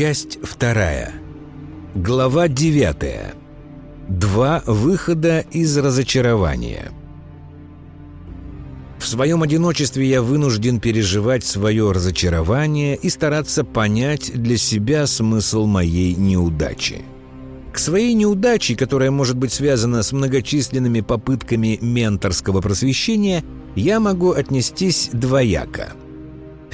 Часть вторая. Глава девятая. Два выхода из разочарования. В своем одиночестве я вынужден переживать свое разочарование и стараться понять для себя смысл моей неудачи. К своей неудаче, которая может быть связана с многочисленными попытками менторского просвещения, я могу отнестись двояко –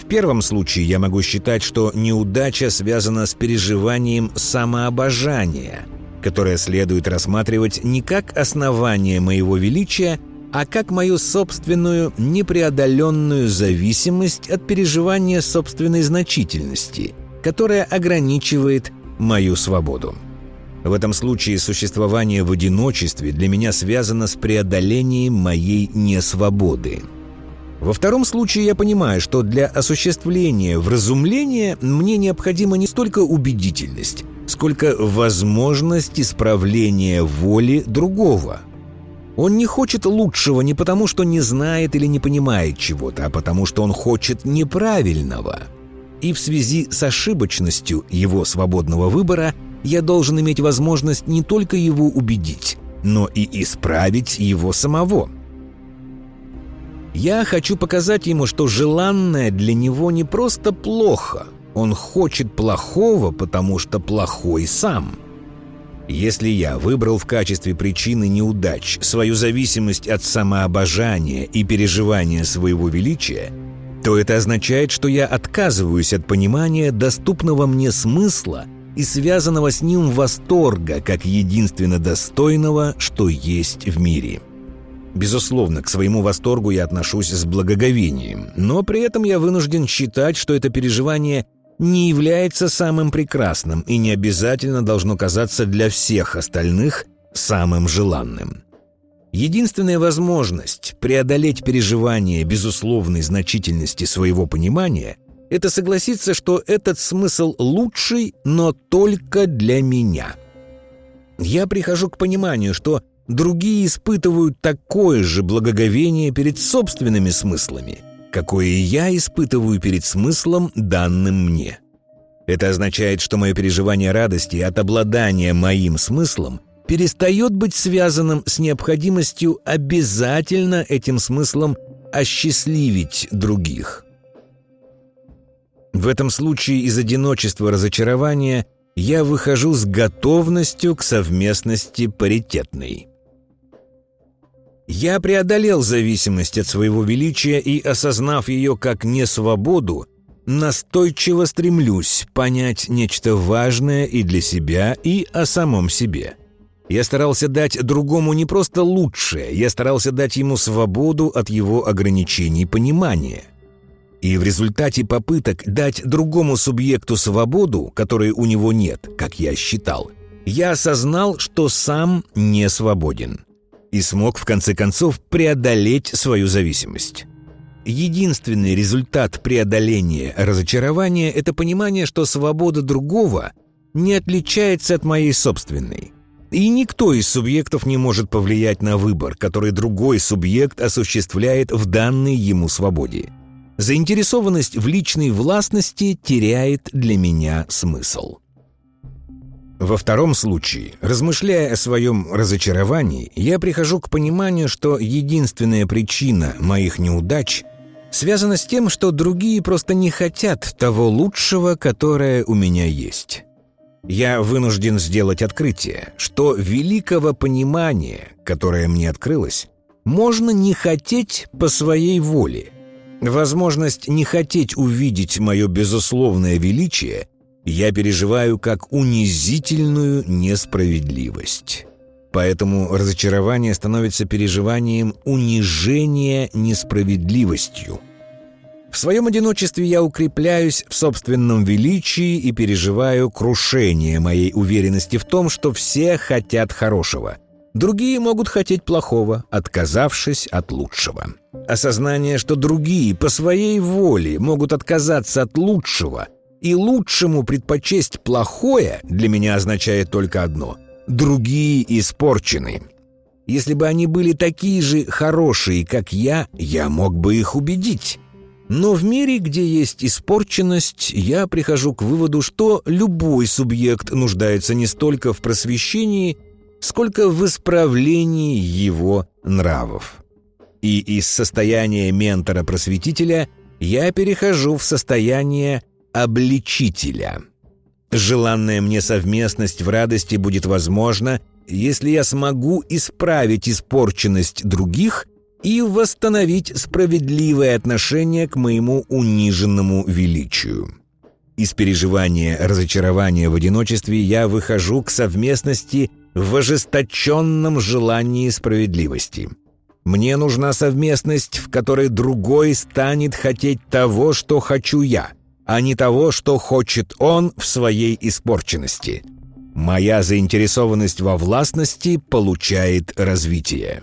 первом случае я могу считать, что неудача связана с переживанием самообожания, которое следует рассматривать не как основание моего величия, а как мою собственную непреодоленную зависимость от переживания собственной значительности, которая ограничивает мою свободу. В этом случае существование в одиночестве для меня связано с преодолением моей несвободы – во втором случае я понимаю, что для осуществления вразумления мне необходима не столько убедительность, сколько возможность исправления воли другого. Он не хочет лучшего не потому, что не знает или не понимает чего-то, а потому что он хочет неправильного. И в связи с ошибочностью его свободного выбора я должен иметь возможность не только его убедить, но и исправить его самого – я хочу показать ему, что желанное для него не просто плохо. Он хочет плохого, потому что плохой сам. Если я выбрал в качестве причины неудач свою зависимость от самообожания и переживания своего величия, то это означает, что я отказываюсь от понимания доступного мне смысла и связанного с ним восторга как единственно достойного, что есть в мире. Безусловно, к своему восторгу я отношусь с благоговением, но при этом я вынужден считать, что это переживание не является самым прекрасным и не обязательно должно казаться для всех остальных самым желанным. Единственная возможность преодолеть переживание безусловной значительности своего понимания – это согласиться, что этот смысл лучший, но только для меня. Я прихожу к пониманию, что другие испытывают такое же благоговение перед собственными смыслами, какое я испытываю перед смыслом, данным мне. Это означает, что мое переживание радости от обладания моим смыслом перестает быть связанным с необходимостью обязательно этим смыслом осчастливить других. В этом случае из одиночества разочарования я выхожу с готовностью к совместности паритетной. Я преодолел зависимость от своего величия и, осознав ее как несвободу, настойчиво стремлюсь понять нечто важное и для себя, и о самом себе. Я старался дать другому не просто лучшее, я старался дать ему свободу от его ограничений понимания. И в результате попыток дать другому субъекту свободу, которой у него нет, как я считал, я осознал, что сам не свободен и смог в конце концов преодолеть свою зависимость. Единственный результат преодоления разочарования – это понимание, что свобода другого не отличается от моей собственной. И никто из субъектов не может повлиять на выбор, который другой субъект осуществляет в данной ему свободе. Заинтересованность в личной властности теряет для меня смысл. Во втором случае, размышляя о своем разочаровании, я прихожу к пониманию, что единственная причина моих неудач связана с тем, что другие просто не хотят того лучшего, которое у меня есть. Я вынужден сделать открытие, что великого понимания, которое мне открылось, можно не хотеть по своей воле. Возможность не хотеть увидеть мое безусловное величие я переживаю как унизительную несправедливость. Поэтому разочарование становится переживанием унижения несправедливостью. В своем одиночестве я укрепляюсь в собственном величии и переживаю крушение моей уверенности в том, что все хотят хорошего. Другие могут хотеть плохого, отказавшись от лучшего. Осознание, что другие по своей воле могут отказаться от лучшего – и лучшему предпочесть плохое для меня означает только одно – другие испорчены. Если бы они были такие же хорошие, как я, я мог бы их убедить. Но в мире, где есть испорченность, я прихожу к выводу, что любой субъект нуждается не столько в просвещении, сколько в исправлении его нравов. И из состояния ментора-просветителя я перехожу в состояние обличителя. Желанная мне совместность в радости будет возможна, если я смогу исправить испорченность других и восстановить справедливое отношение к моему униженному величию. Из переживания разочарования в одиночестве я выхожу к совместности в ожесточенном желании справедливости. Мне нужна совместность, в которой другой станет хотеть того, что хочу я, а не того, что хочет он в своей испорченности. Моя заинтересованность во властности получает развитие.